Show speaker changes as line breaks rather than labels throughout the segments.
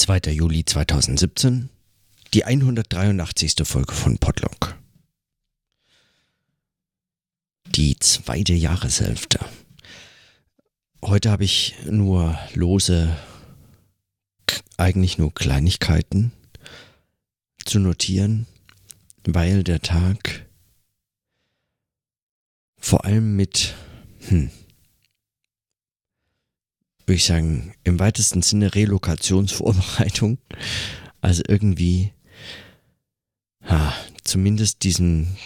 2. Juli 2017, die 183. Folge von Podlog. Die zweite Jahreshälfte. Heute habe ich nur lose, eigentlich nur Kleinigkeiten zu notieren, weil der Tag vor allem mit, hm, würde ich sagen, im weitesten Sinne Relokationsvorbereitung. Also irgendwie, ha, zumindest diesen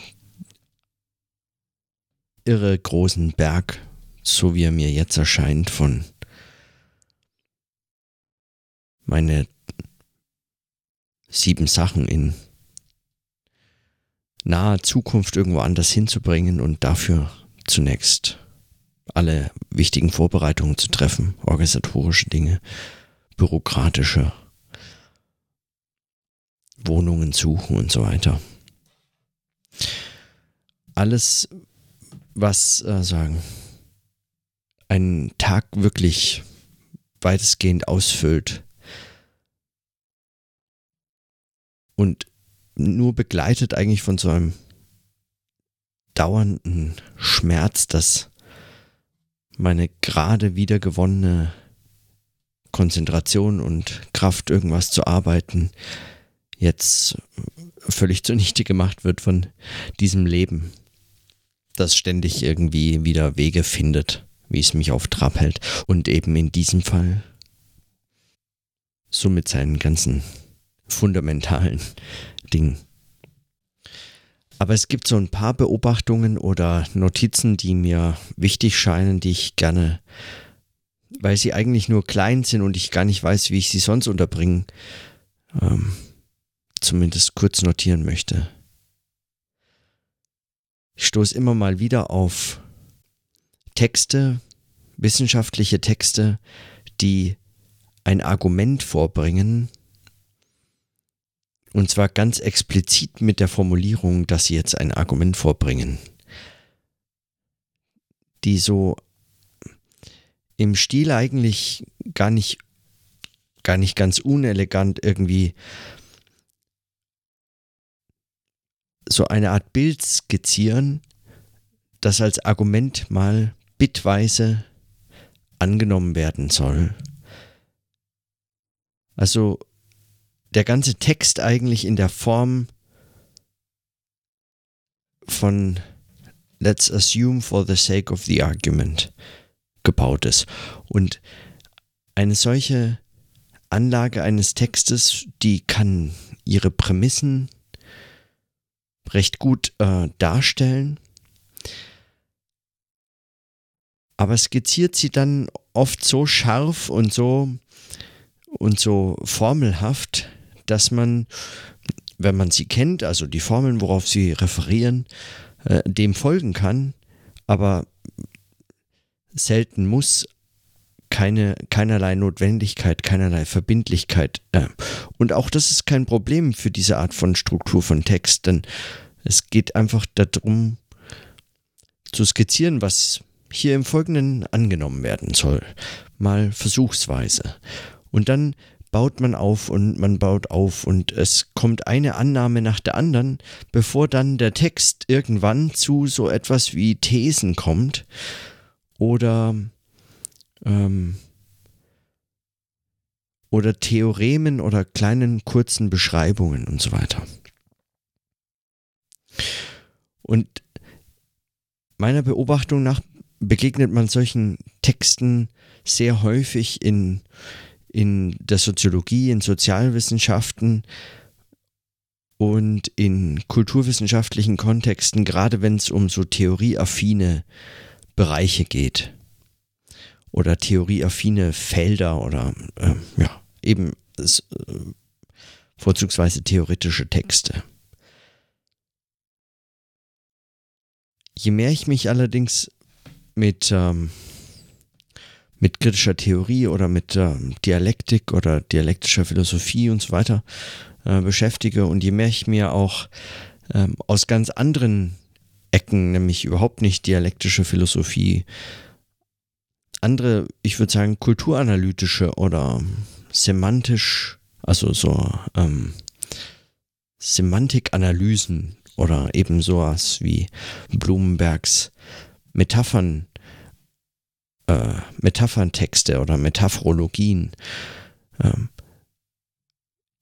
irre großen Berg, so wie er mir jetzt erscheint, von meine sieben Sachen in naher Zukunft irgendwo anders hinzubringen und dafür zunächst alle wichtigen Vorbereitungen zu treffen, organisatorische Dinge, bürokratische Wohnungen suchen und so weiter. Alles, was äh, sagen, einen Tag wirklich weitestgehend ausfüllt und nur begleitet eigentlich von so einem dauernden Schmerz, dass meine gerade wiedergewonnene Konzentration und Kraft, irgendwas zu arbeiten, jetzt völlig zunichte gemacht wird von diesem Leben, das ständig irgendwie wieder Wege findet, wie es mich auf Trab hält. Und eben in diesem Fall so mit seinen ganzen fundamentalen Dingen. Aber es gibt so ein paar Beobachtungen oder Notizen, die mir wichtig scheinen, die ich gerne, weil sie eigentlich nur klein sind und ich gar nicht weiß, wie ich sie sonst unterbringen, ähm, zumindest kurz notieren möchte. Ich stoße immer mal wieder auf Texte, wissenschaftliche Texte, die ein Argument vorbringen, und zwar ganz explizit mit der Formulierung, dass sie jetzt ein Argument vorbringen. Die so im Stil eigentlich gar nicht, gar nicht ganz unelegant irgendwie so eine Art Bild skizzieren, das als Argument mal bitweise angenommen werden soll. Also der ganze Text eigentlich in der Form von Let's assume for the sake of the argument gebaut ist. Und eine solche Anlage eines Textes, die kann ihre Prämissen recht gut äh, darstellen, aber skizziert sie dann oft so scharf und so und so formelhaft, dass man, wenn man sie kennt, also die Formeln, worauf sie referieren, äh, dem folgen kann, aber selten muss, keine, keinerlei Notwendigkeit, keinerlei Verbindlichkeit. Äh, und auch das ist kein Problem für diese Art von Struktur von Text, denn es geht einfach darum, zu skizzieren, was hier im Folgenden angenommen werden soll. Mal versuchsweise. Und dann baut man auf und man baut auf und es kommt eine Annahme nach der anderen, bevor dann der Text irgendwann zu so etwas wie Thesen kommt oder ähm, oder Theoremen oder kleinen kurzen Beschreibungen und so weiter. Und meiner Beobachtung nach begegnet man solchen Texten sehr häufig in in der Soziologie, in Sozialwissenschaften und in kulturwissenschaftlichen Kontexten, gerade wenn es um so theorieaffine Bereiche geht oder theorieaffine Felder oder äh, ja, eben äh, vorzugsweise theoretische Texte. Je mehr ich mich allerdings mit ähm, mit kritischer Theorie oder mit äh, Dialektik oder dialektischer Philosophie und so weiter äh, beschäftige. Und je mehr ich mir auch ähm, aus ganz anderen Ecken, nämlich überhaupt nicht dialektische Philosophie, andere, ich würde sagen, kulturanalytische oder semantisch also so ähm, Semantikanalysen oder eben sowas wie Blumenbergs Metaphern, äh, Metapherntexte oder Metaphrologien. Ähm,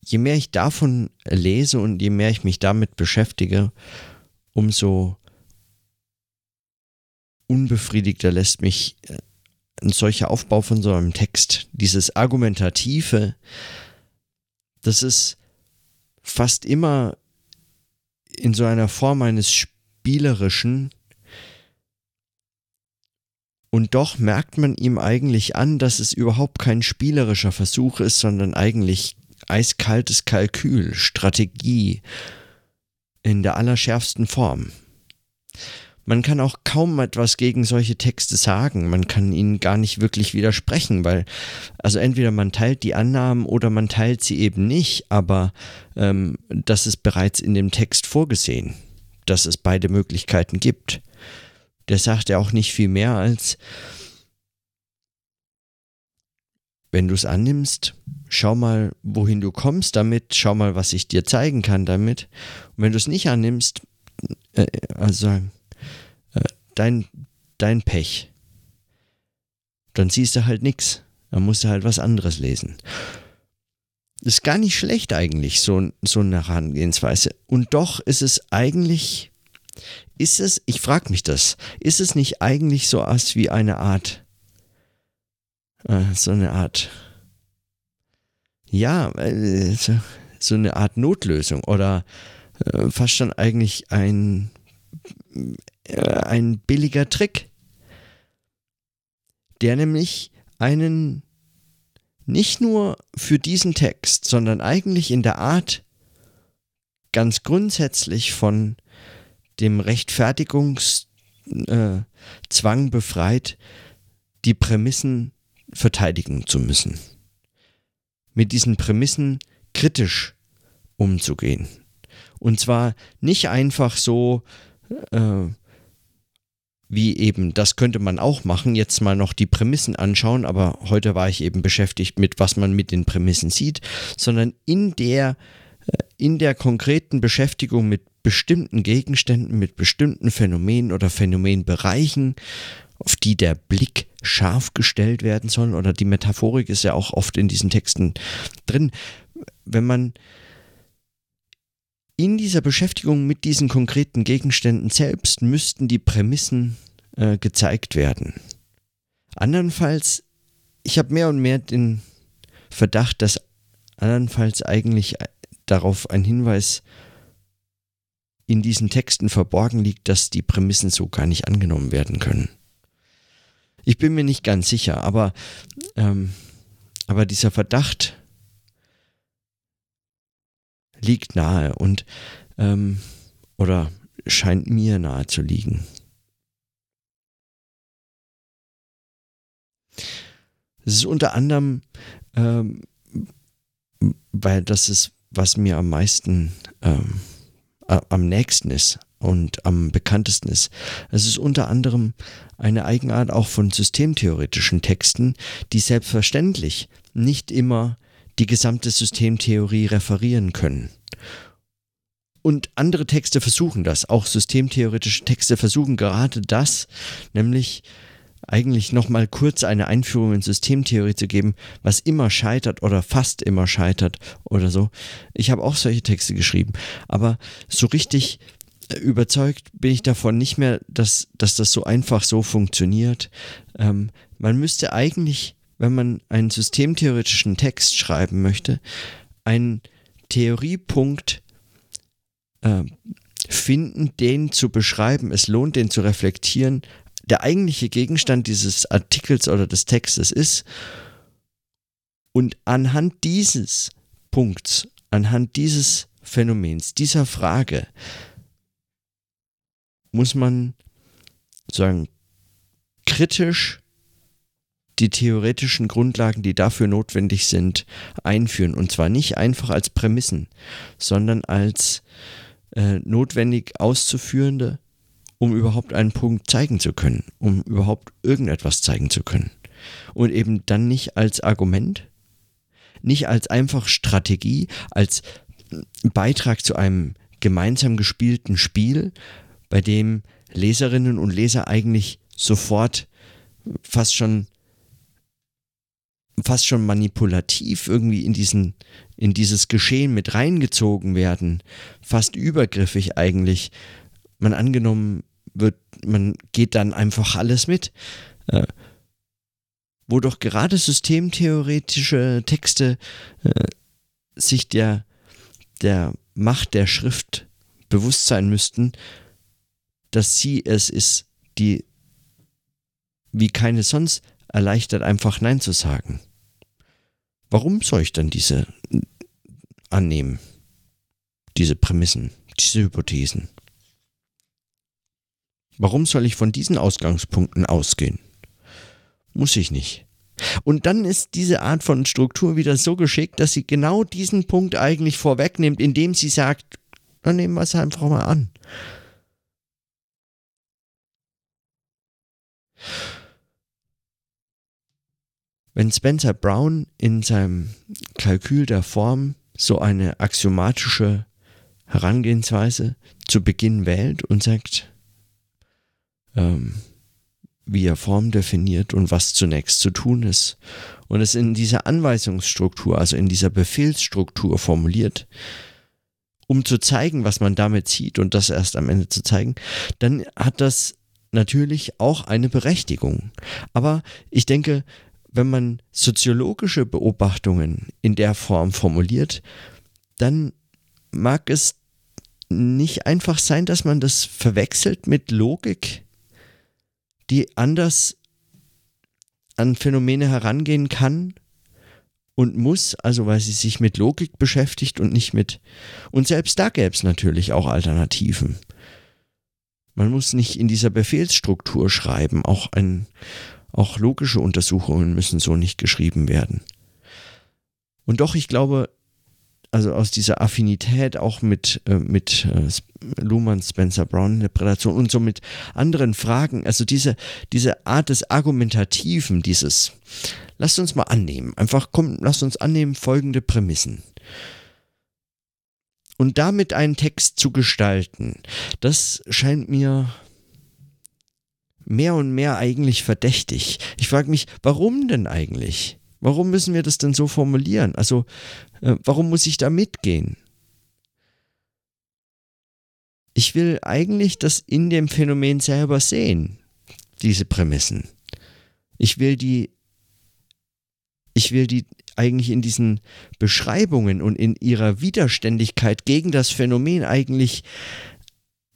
je mehr ich davon lese und je mehr ich mich damit beschäftige, umso unbefriedigter lässt mich äh, ein solcher Aufbau von so einem Text, dieses Argumentative, das ist fast immer in so einer Form eines spielerischen und doch merkt man ihm eigentlich an, dass es überhaupt kein spielerischer Versuch ist, sondern eigentlich eiskaltes Kalkül, Strategie in der allerschärfsten Form. Man kann auch kaum etwas gegen solche Texte sagen. Man kann ihnen gar nicht wirklich widersprechen, weil, also entweder man teilt die Annahmen oder man teilt sie eben nicht, aber ähm, das ist bereits in dem Text vorgesehen, dass es beide Möglichkeiten gibt. Der sagt ja auch nicht viel mehr als, wenn du es annimmst, schau mal, wohin du kommst damit, schau mal, was ich dir zeigen kann damit. Und wenn du es nicht annimmst, äh, also dein, dein Pech. Dann siehst du halt nichts. Dann musst du halt was anderes lesen. Ist gar nicht schlecht eigentlich, so, so eine Herangehensweise. Und doch ist es eigentlich, ist es, ich frage mich das, ist es nicht eigentlich so was wie eine Art, äh, so eine Art, ja, äh, so eine Art Notlösung oder äh, fast schon eigentlich ein äh, ein billiger Trick, der nämlich einen nicht nur für diesen Text, sondern eigentlich in der Art ganz grundsätzlich von dem Rechtfertigungszwang befreit, die Prämissen verteidigen zu müssen. Mit diesen Prämissen kritisch umzugehen. Und zwar nicht einfach so, äh, wie eben, das könnte man auch machen, jetzt mal noch die Prämissen anschauen, aber heute war ich eben beschäftigt mit, was man mit den Prämissen sieht, sondern in der, äh, in der konkreten Beschäftigung mit bestimmten Gegenständen, mit bestimmten Phänomenen oder Phänomenbereichen, auf die der Blick scharf gestellt werden soll, oder die Metaphorik ist ja auch oft in diesen Texten drin, wenn man in dieser Beschäftigung mit diesen konkreten Gegenständen selbst müssten die Prämissen äh, gezeigt werden. Andernfalls, ich habe mehr und mehr den Verdacht, dass andernfalls eigentlich äh, darauf ein Hinweis in diesen Texten verborgen liegt, dass die Prämissen so gar nicht angenommen werden können. Ich bin mir nicht ganz sicher, aber, ähm, aber dieser Verdacht liegt nahe und ähm, oder scheint mir nahe zu liegen. Es ist unter anderem, ähm, weil das ist, was mir am meisten, ähm, am nächsten ist und am bekanntesten ist. Es ist unter anderem eine Eigenart auch von systemtheoretischen Texten, die selbstverständlich nicht immer die gesamte Systemtheorie referieren können. Und andere Texte versuchen das, auch systemtheoretische Texte versuchen gerade das, nämlich eigentlich nochmal kurz eine Einführung in Systemtheorie zu geben, was immer scheitert oder fast immer scheitert oder so. Ich habe auch solche Texte geschrieben, aber so richtig äh, überzeugt bin ich davon nicht mehr, dass, dass das so einfach so funktioniert. Ähm, man müsste eigentlich wenn man einen systemtheoretischen Text schreiben möchte, einen Theoriepunkt äh, finden, den zu beschreiben. Es lohnt, den zu reflektieren. Der eigentliche Gegenstand dieses Artikels oder des Textes ist. Und anhand dieses Punkts, anhand dieses Phänomens, dieser Frage, muss man sagen, kritisch die theoretischen Grundlagen, die dafür notwendig sind, einführen. Und zwar nicht einfach als Prämissen, sondern als äh, notwendig auszuführende, um überhaupt einen Punkt zeigen zu können, um überhaupt irgendetwas zeigen zu können. Und eben dann nicht als Argument. nicht als einfach Strategie, als Beitrag zu einem gemeinsam gespielten Spiel, bei dem Leserinnen und Leser eigentlich sofort fast schon fast schon manipulativ irgendwie in diesen in dieses Geschehen mit reingezogen werden, fast übergriffig eigentlich. Man angenommen wird, man geht dann einfach alles mit. Äh, wo doch gerade systemtheoretische Texte äh, sich der, der Macht der Schrift bewusst sein müssten, dass sie es ist, die wie keine sonst erleichtert, einfach Nein zu sagen. Warum soll ich dann diese annehmen? Diese Prämissen, diese Hypothesen? Warum soll ich von diesen Ausgangspunkten ausgehen? Muss ich nicht. Und dann ist diese Art von Struktur wieder so geschickt, dass sie genau diesen Punkt eigentlich vorwegnimmt, indem sie sagt, dann nehmen wir es einfach mal an. Wenn Spencer Brown in seinem Kalkül der Form so eine axiomatische Herangehensweise zu Beginn wählt und sagt, ähm, wie er Form definiert und was zunächst zu tun ist und es in dieser Anweisungsstruktur, also in dieser Befehlsstruktur formuliert, um zu zeigen, was man damit sieht und das erst am Ende zu zeigen, dann hat das natürlich auch eine Berechtigung. Aber ich denke, wenn man soziologische Beobachtungen in der Form formuliert, dann mag es nicht einfach sein, dass man das verwechselt mit Logik, die anders an Phänomene herangehen kann und muss, also weil sie sich mit Logik beschäftigt und nicht mit. Und selbst da gäbe es natürlich auch Alternativen. Man muss nicht in dieser Befehlsstruktur schreiben, auch ein, auch logische Untersuchungen müssen so nicht geschrieben werden. Und doch, ich glaube, also aus dieser Affinität auch mit, äh, mit äh, Luhmann, Spencer Brown Interpretation und so mit anderen Fragen, also diese, diese Art des Argumentativen, dieses, lasst uns mal annehmen, einfach komm, lasst uns annehmen folgende Prämissen. Und damit einen Text zu gestalten, das scheint mir mehr und mehr eigentlich verdächtig. Ich frage mich, warum denn eigentlich? Warum müssen wir das denn so formulieren? Also, äh, warum muss ich da mitgehen? Ich will eigentlich das in dem Phänomen selber sehen, diese Prämissen. Ich will die, ich will die eigentlich in diesen Beschreibungen und in ihrer Widerständigkeit gegen das Phänomen eigentlich,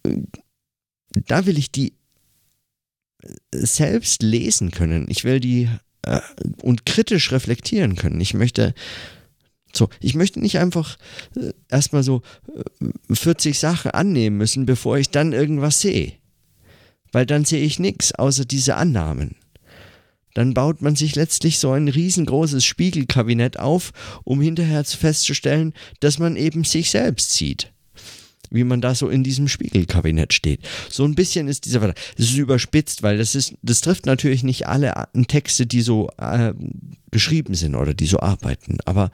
äh, da will ich die selbst lesen können. Ich will die äh, und kritisch reflektieren können. Ich möchte so, ich möchte nicht einfach äh, erstmal so äh, 40 Sachen annehmen müssen, bevor ich dann irgendwas sehe. Weil dann sehe ich nichts außer diese Annahmen. Dann baut man sich letztlich so ein riesengroßes Spiegelkabinett auf, um hinterher festzustellen, dass man eben sich selbst sieht wie man da so in diesem Spiegelkabinett steht. So ein bisschen ist dieser Verdacht. Es ist überspitzt, weil das ist, das trifft natürlich nicht alle Texte, die so äh, geschrieben sind oder die so arbeiten. Aber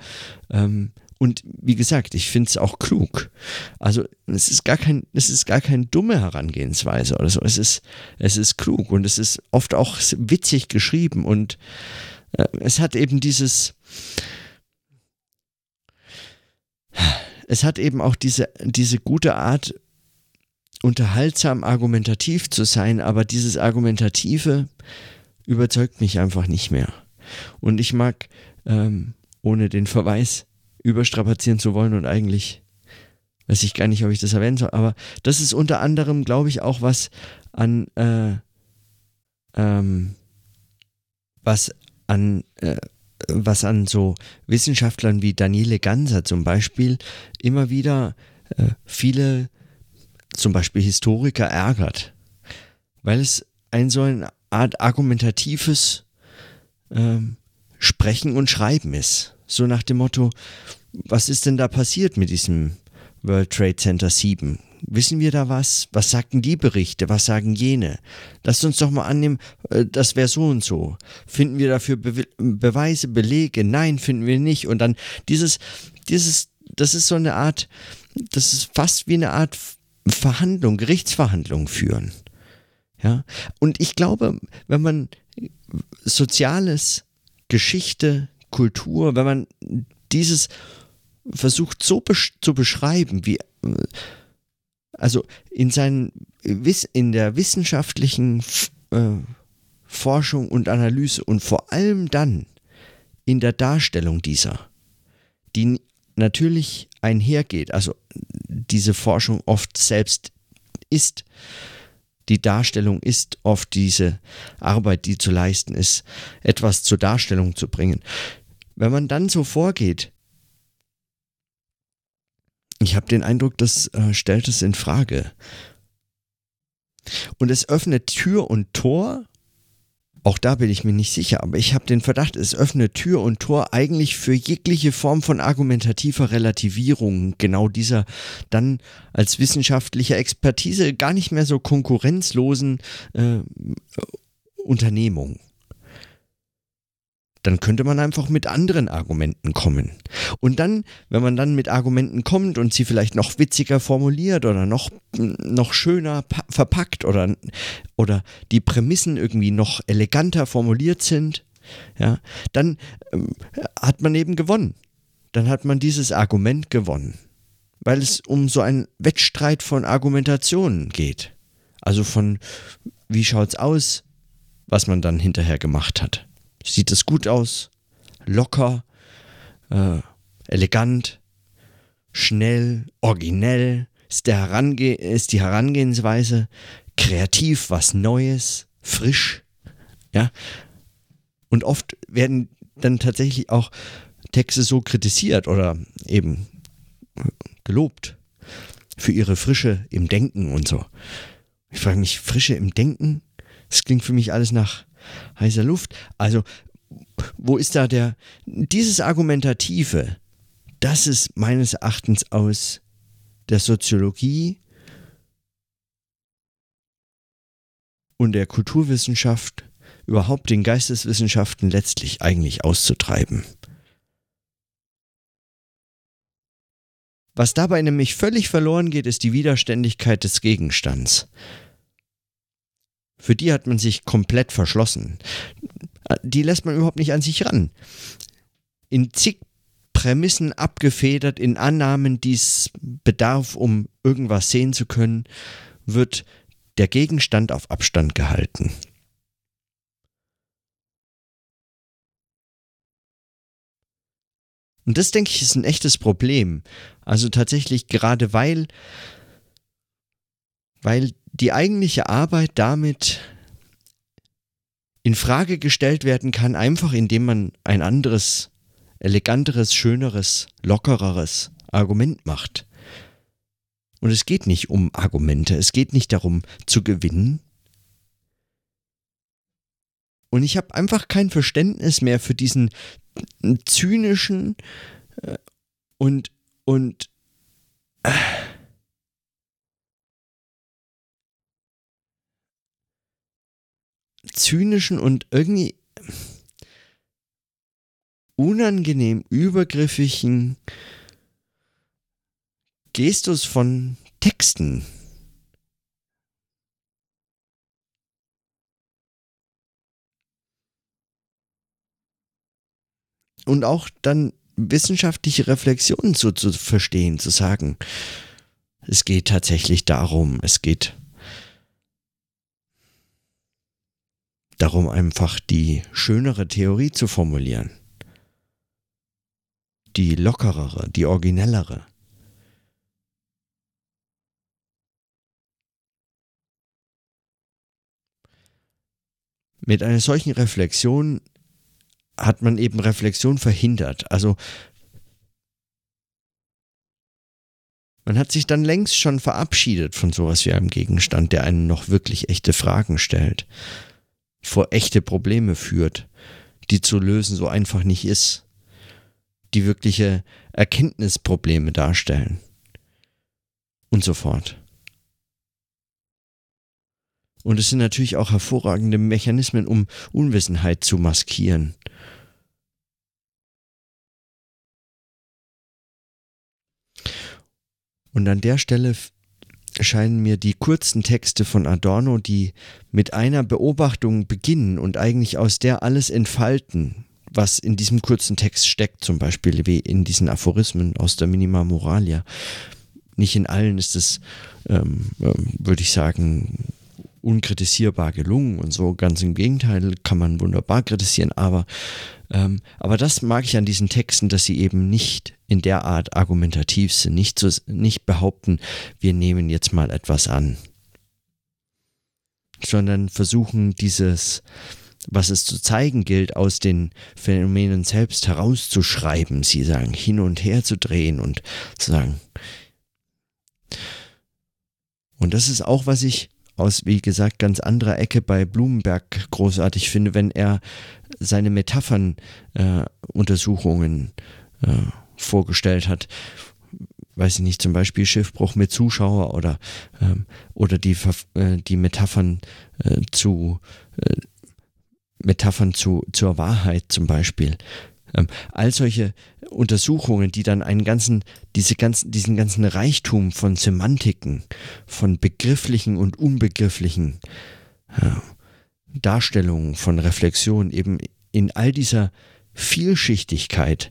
ähm, und wie gesagt, ich finde es auch klug. Also es ist gar kein, es ist gar keine dumme Herangehensweise oder so. Es ist, es ist klug und es ist oft auch witzig geschrieben und äh, es hat eben dieses es hat eben auch diese, diese gute Art, unterhaltsam argumentativ zu sein, aber dieses Argumentative überzeugt mich einfach nicht mehr. Und ich mag, ähm, ohne den Verweis überstrapazieren zu wollen und eigentlich weiß ich gar nicht, ob ich das erwähnen soll, aber das ist unter anderem, glaube ich, auch was an, äh, ähm, was an äh, was an so Wissenschaftlern wie Daniele Ganser zum Beispiel immer wieder äh, viele, zum Beispiel Historiker, ärgert, weil es ein so eine Art argumentatives ähm, Sprechen und Schreiben ist. So nach dem Motto, was ist denn da passiert mit diesem World Trade Center 7. Wissen wir da was? Was sagten die Berichte? Was sagen jene? Lasst uns doch mal annehmen, äh, das wäre so und so. Finden wir dafür Be Beweise, Belege? Nein, finden wir nicht. Und dann dieses, dieses, das ist so eine Art, das ist fast wie eine Art Verhandlung, Gerichtsverhandlung führen. Ja. Und ich glaube, wenn man Soziales, Geschichte, Kultur, wenn man dieses versucht so besch zu beschreiben, wie also in seinen in der wissenschaftlichen äh, Forschung und Analyse und vor allem dann in der Darstellung dieser, die natürlich einhergeht, also diese Forschung oft selbst ist, die Darstellung ist oft diese Arbeit, die zu leisten ist, etwas zur Darstellung zu bringen. Wenn man dann so vorgeht, ich habe den Eindruck, das äh, stellt es in Frage. Und es öffnet Tür und Tor. Auch da bin ich mir nicht sicher, aber ich habe den Verdacht, es öffnet Tür und Tor eigentlich für jegliche Form von argumentativer Relativierung. Genau dieser dann als wissenschaftliche Expertise gar nicht mehr so konkurrenzlosen äh, Unternehmung dann könnte man einfach mit anderen Argumenten kommen. Und dann, wenn man dann mit Argumenten kommt und sie vielleicht noch witziger formuliert oder noch, noch schöner verpackt oder, oder die Prämissen irgendwie noch eleganter formuliert sind, ja, dann ähm, hat man eben gewonnen. Dann hat man dieses Argument gewonnen. Weil es um so einen Wettstreit von Argumentationen geht. Also von, wie schaut's aus, was man dann hinterher gemacht hat sieht es gut aus, locker, äh, elegant, schnell, originell, ist, der Herange ist die Herangehensweise. Kreativ, was Neues, frisch, ja. Und oft werden dann tatsächlich auch Texte so kritisiert oder eben gelobt für ihre Frische im Denken und so. Ich frage mich, Frische im Denken? Das klingt für mich alles nach heißer Luft. Also, wo ist da der, dieses Argumentative, das ist meines Erachtens aus der Soziologie und der Kulturwissenschaft, überhaupt den Geisteswissenschaften letztlich eigentlich auszutreiben. Was dabei nämlich völlig verloren geht, ist die Widerständigkeit des Gegenstands. Für die hat man sich komplett verschlossen. Die lässt man überhaupt nicht an sich ran. In zig Prämissen abgefedert, in Annahmen, die es bedarf, um irgendwas sehen zu können, wird der Gegenstand auf Abstand gehalten. Und das, denke ich, ist ein echtes Problem. Also tatsächlich gerade weil, weil die eigentliche Arbeit damit in Frage gestellt werden kann, einfach indem man ein anderes, eleganteres, schöneres, lockereres Argument macht. Und es geht nicht um Argumente, es geht nicht darum zu gewinnen. Und ich habe einfach kein Verständnis mehr für diesen zynischen äh, und und äh, zynischen und irgendwie unangenehm übergriffigen Gestus von Texten. Und auch dann wissenschaftliche Reflexionen so zu verstehen, zu sagen, es geht tatsächlich darum, es geht darum, einfach die schönere Theorie zu formulieren. Die lockerere, die originellere. Mit einer solchen Reflexion hat man eben Reflexion verhindert. Also man hat sich dann längst schon verabschiedet von sowas wie einem Gegenstand, der einen noch wirklich echte Fragen stellt vor echte Probleme führt, die zu lösen so einfach nicht ist, die wirkliche Erkenntnisprobleme darstellen. und so fort. Und es sind natürlich auch hervorragende Mechanismen, um Unwissenheit zu maskieren. Und an der Stelle scheinen mir die kurzen Texte von Adorno, die mit einer Beobachtung beginnen und eigentlich aus der alles entfalten, was in diesem kurzen Text steckt, zum Beispiel wie in diesen Aphorismen aus der Minima Moralia. Nicht in allen ist es, ähm, ähm, würde ich sagen, unkritisierbar gelungen und so. Ganz im Gegenteil, kann man wunderbar kritisieren, aber, ähm, aber das mag ich an diesen Texten, dass sie eben nicht in der Art argumentativ sind, nicht, so, nicht behaupten, wir nehmen jetzt mal etwas an, sondern versuchen dieses, was es zu zeigen gilt, aus den Phänomenen selbst herauszuschreiben, sie sagen, hin und her zu drehen und zu sagen. Und das ist auch, was ich aus, wie gesagt, ganz anderer Ecke bei Blumenberg großartig finde, wenn er seine Metaphern-Untersuchungen äh, äh, vorgestellt hat. Weiß ich nicht, zum Beispiel Schiffbruch mit Zuschauer oder, ähm, oder die, äh, die Metaphern äh, zu äh, Metaphern zu, zur Wahrheit zum Beispiel. Ähm, all solche Untersuchungen, die dann einen ganzen, diese ganzen, diesen ganzen Reichtum von Semantiken, von begrifflichen und unbegrifflichen äh, Darstellungen, von Reflexion eben in all dieser Vielschichtigkeit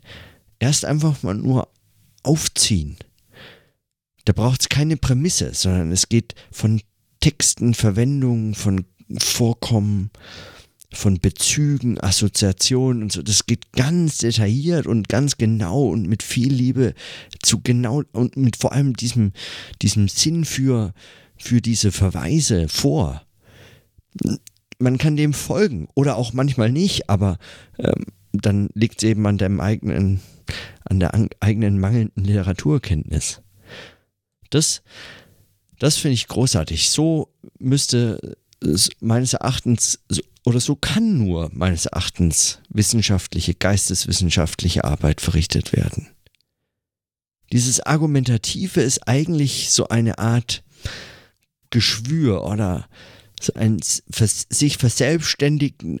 erst einfach mal nur aufziehen. Da braucht es keine Prämisse, sondern es geht von Texten, Verwendungen, von Vorkommen, von Bezügen, Assoziationen und so. Das geht ganz detailliert und ganz genau und mit viel Liebe zu genau und mit vor allem diesem, diesem Sinn für, für diese Verweise vor. Man kann dem folgen oder auch manchmal nicht, aber ähm, dann liegt es eben an dem eigenen, an der eigenen mangelnden Literaturkenntnis. Das, das finde ich großartig. So müsste meines Erachtens oder so kann nur meines Erachtens wissenschaftliche, geisteswissenschaftliche Arbeit verrichtet werden. Dieses Argumentative ist eigentlich so eine Art Geschwür oder so ein sich verselbstständigen,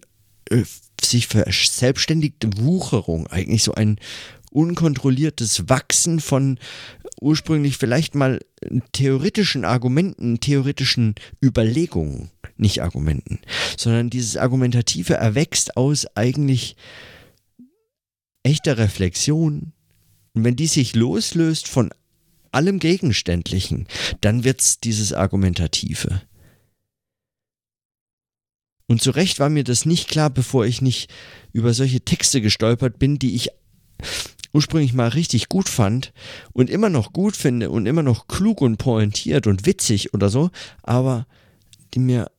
äh, sich verselbstständigte Wucherung, eigentlich so ein unkontrolliertes Wachsen von ursprünglich vielleicht mal theoretischen Argumenten, theoretischen Überlegungen nicht Argumenten, sondern dieses Argumentative erwächst aus eigentlich echter Reflexion. Und wenn die sich loslöst von allem Gegenständlichen, dann wird es dieses Argumentative. Und zu Recht war mir das nicht klar, bevor ich nicht über solche Texte gestolpert bin, die ich ursprünglich mal richtig gut fand und immer noch gut finde und immer noch klug und pointiert und witzig oder so, aber die mir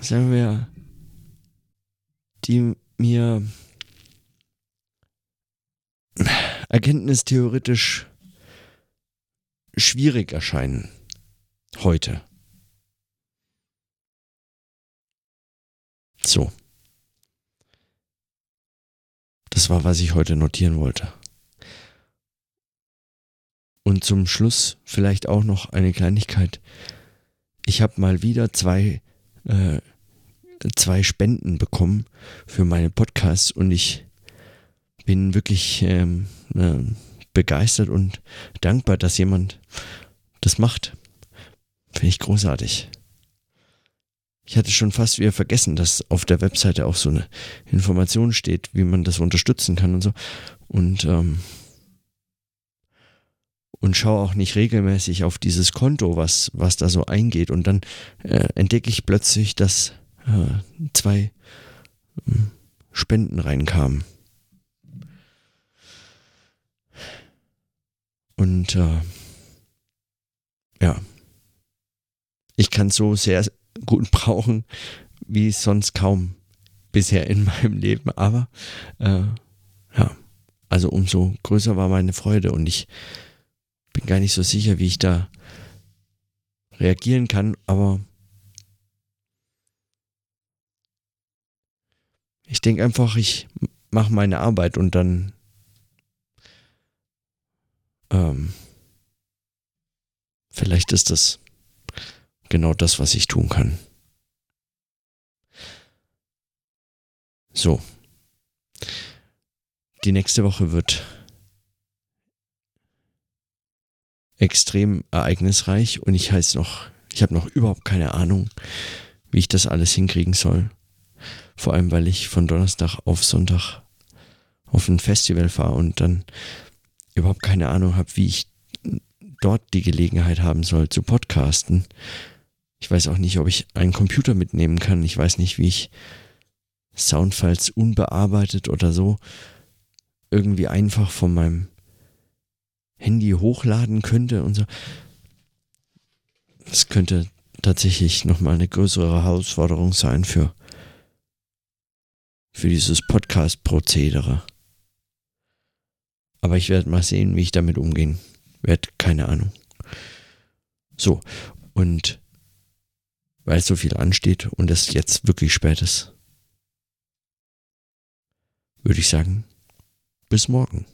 sagen wir, die mir erkenntnistheoretisch schwierig erscheinen heute. So. Das war, was ich heute notieren wollte. Und zum Schluss vielleicht auch noch eine Kleinigkeit ich habe mal wieder zwei, äh, zwei Spenden bekommen für meine Podcasts und ich bin wirklich ähm, äh, begeistert und dankbar, dass jemand das macht. Finde ich großartig. Ich hatte schon fast wieder vergessen, dass auf der Webseite auch so eine Information steht, wie man das unterstützen kann und so. Und ähm, und schaue auch nicht regelmäßig auf dieses Konto, was, was da so eingeht. Und dann äh, entdecke ich plötzlich, dass äh, zwei äh, Spenden reinkamen. Und äh, ja, ich kann so sehr gut brauchen, wie sonst kaum bisher in meinem Leben. Aber äh, ja, also umso größer war meine Freude und ich bin gar nicht so sicher, wie ich da reagieren kann, aber ich denke einfach, ich mache meine Arbeit und dann ähm, vielleicht ist das genau das, was ich tun kann. So. Die nächste Woche wird extrem ereignisreich und ich heiße noch, ich habe noch überhaupt keine Ahnung, wie ich das alles hinkriegen soll. Vor allem, weil ich von Donnerstag auf Sonntag auf ein Festival fahre und dann überhaupt keine Ahnung habe, wie ich dort die Gelegenheit haben soll zu podcasten. Ich weiß auch nicht, ob ich einen Computer mitnehmen kann. Ich weiß nicht, wie ich Soundfiles unbearbeitet oder so irgendwie einfach von meinem Handy hochladen könnte und so. Das könnte tatsächlich nochmal eine größere Herausforderung sein für, für dieses Podcast-Prozedere. Aber ich werde mal sehen, wie ich damit umgehen werde. Keine Ahnung. So, und weil so viel ansteht und es jetzt wirklich spät ist, würde ich sagen, bis morgen.